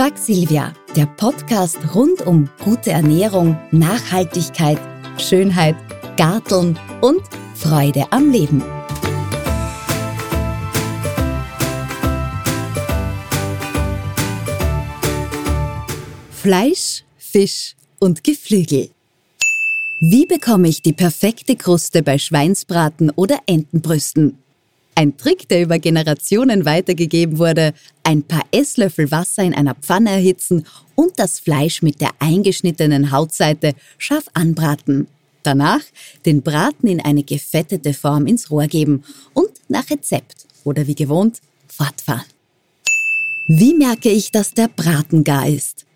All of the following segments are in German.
Frag Silvia, der Podcast rund um gute Ernährung, Nachhaltigkeit, Schönheit, Garteln und Freude am Leben. Fleisch, Fisch und Geflügel. Wie bekomme ich die perfekte Kruste bei Schweinsbraten oder Entenbrüsten? Ein Trick, der über Generationen weitergegeben wurde, ein paar Esslöffel Wasser in einer Pfanne erhitzen und das Fleisch mit der eingeschnittenen Hautseite scharf anbraten. Danach den Braten in eine gefettete Form ins Rohr geben und nach Rezept oder wie gewohnt fortfahren. Wie merke ich, dass der Braten gar ist?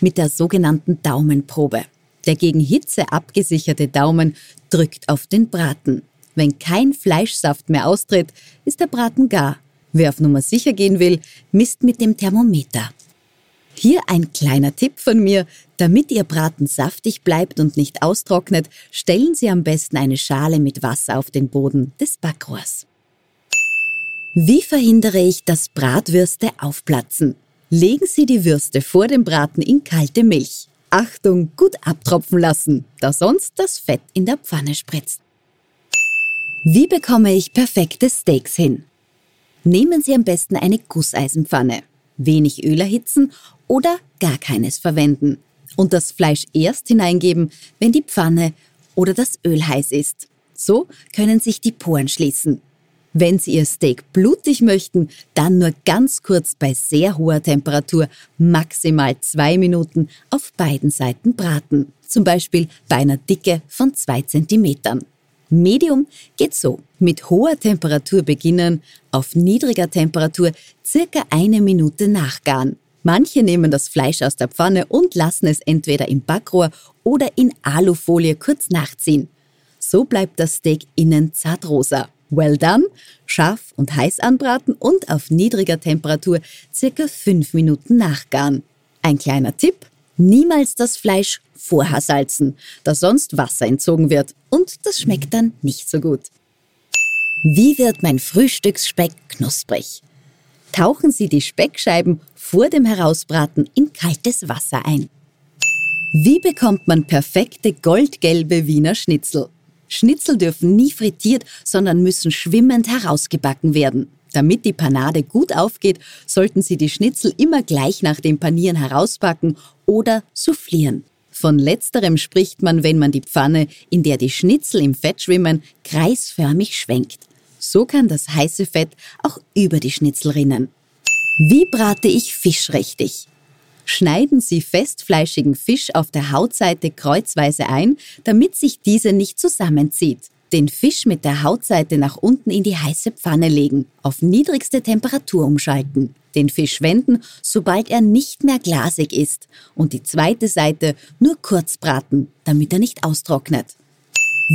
Mit der sogenannten Daumenprobe. Der gegen Hitze abgesicherte Daumen drückt auf den Braten. Wenn kein Fleischsaft mehr austritt, ist der Braten gar. Wer auf Nummer sicher gehen will, misst mit dem Thermometer. Hier ein kleiner Tipp von mir. Damit Ihr Braten saftig bleibt und nicht austrocknet, stellen Sie am besten eine Schale mit Wasser auf den Boden des Backrohrs. Wie verhindere ich, dass Bratwürste aufplatzen? Legen Sie die Würste vor dem Braten in kalte Milch. Achtung, gut abtropfen lassen, da sonst das Fett in der Pfanne spritzt. Wie bekomme ich perfekte Steaks hin? Nehmen Sie am besten eine Gusseisenpfanne, wenig Öl erhitzen oder gar keines verwenden und das Fleisch erst hineingeben, wenn die Pfanne oder das Öl heiß ist. So können sich die Poren schließen. Wenn Sie Ihr Steak blutig möchten, dann nur ganz kurz bei sehr hoher Temperatur, maximal zwei Minuten auf beiden Seiten braten. Zum Beispiel bei einer Dicke von zwei Zentimetern. Medium geht so. Mit hoher Temperatur beginnen, auf niedriger Temperatur circa eine Minute nachgaren. Manche nehmen das Fleisch aus der Pfanne und lassen es entweder im Backrohr oder in Alufolie kurz nachziehen. So bleibt das Steak innen zartrosa. Well done, scharf und heiß anbraten und auf niedriger Temperatur circa 5 Minuten nachgaren. Ein kleiner Tipp, niemals das Fleisch vorher salzen, da sonst Wasser entzogen wird und das schmeckt dann nicht so gut. Wie wird mein Frühstücksspeck knusprig? Tauchen Sie die Speckscheiben vor dem Herausbraten in kaltes Wasser ein. Wie bekommt man perfekte goldgelbe Wiener Schnitzel? Schnitzel dürfen nie frittiert, sondern müssen schwimmend herausgebacken werden. Damit die Panade gut aufgeht, sollten Sie die Schnitzel immer gleich nach dem Panieren herauspacken oder soufflieren. Von letzterem spricht man, wenn man die Pfanne, in der die Schnitzel im Fett schwimmen, kreisförmig schwenkt. So kann das heiße Fett auch über die Schnitzel rinnen. Wie brate ich Fisch richtig? Schneiden Sie festfleischigen Fisch auf der Hautseite kreuzweise ein, damit sich diese nicht zusammenzieht. Den Fisch mit der Hautseite nach unten in die heiße Pfanne legen, auf niedrigste Temperatur umschalten den Fisch wenden, sobald er nicht mehr glasig ist und die zweite Seite nur kurz braten, damit er nicht austrocknet.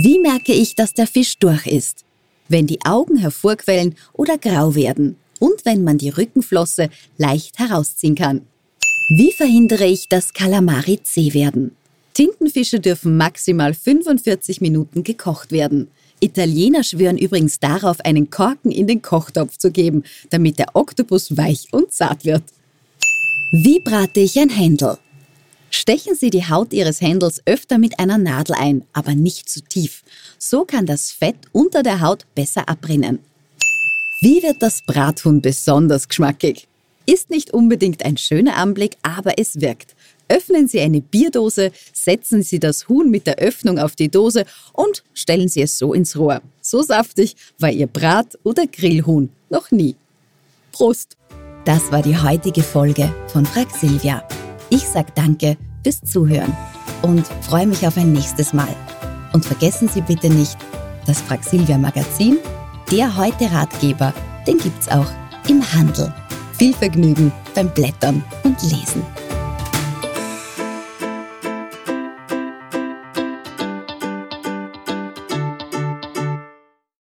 Wie merke ich, dass der Fisch durch ist? Wenn die Augen hervorquellen oder grau werden und wenn man die Rückenflosse leicht herausziehen kann. Wie verhindere ich, dass Kalamari zäh werden? Tintenfische dürfen maximal 45 Minuten gekocht werden. Italiener schwören übrigens darauf, einen Korken in den Kochtopf zu geben, damit der Oktopus weich und zart wird. Wie brate ich ein Händel? Stechen Sie die Haut Ihres Händels öfter mit einer Nadel ein, aber nicht zu tief. So kann das Fett unter der Haut besser abrinnen. Wie wird das Brathuhn besonders geschmackig? Ist nicht unbedingt ein schöner Anblick, aber es wirkt. Öffnen Sie eine Bierdose, setzen Sie das Huhn mit der Öffnung auf die Dose und stellen Sie es so ins Rohr. So saftig war Ihr Brat- oder Grillhuhn noch nie. Prost! Das war die heutige Folge von Frag Silvia. Ich sag Danke fürs Zuhören und freue mich auf ein nächstes Mal. Und vergessen Sie bitte nicht, das Frag Silvia Magazin, der heute Ratgeber, den gibt's auch im Handel. Viel Vergnügen beim Blättern und Lesen.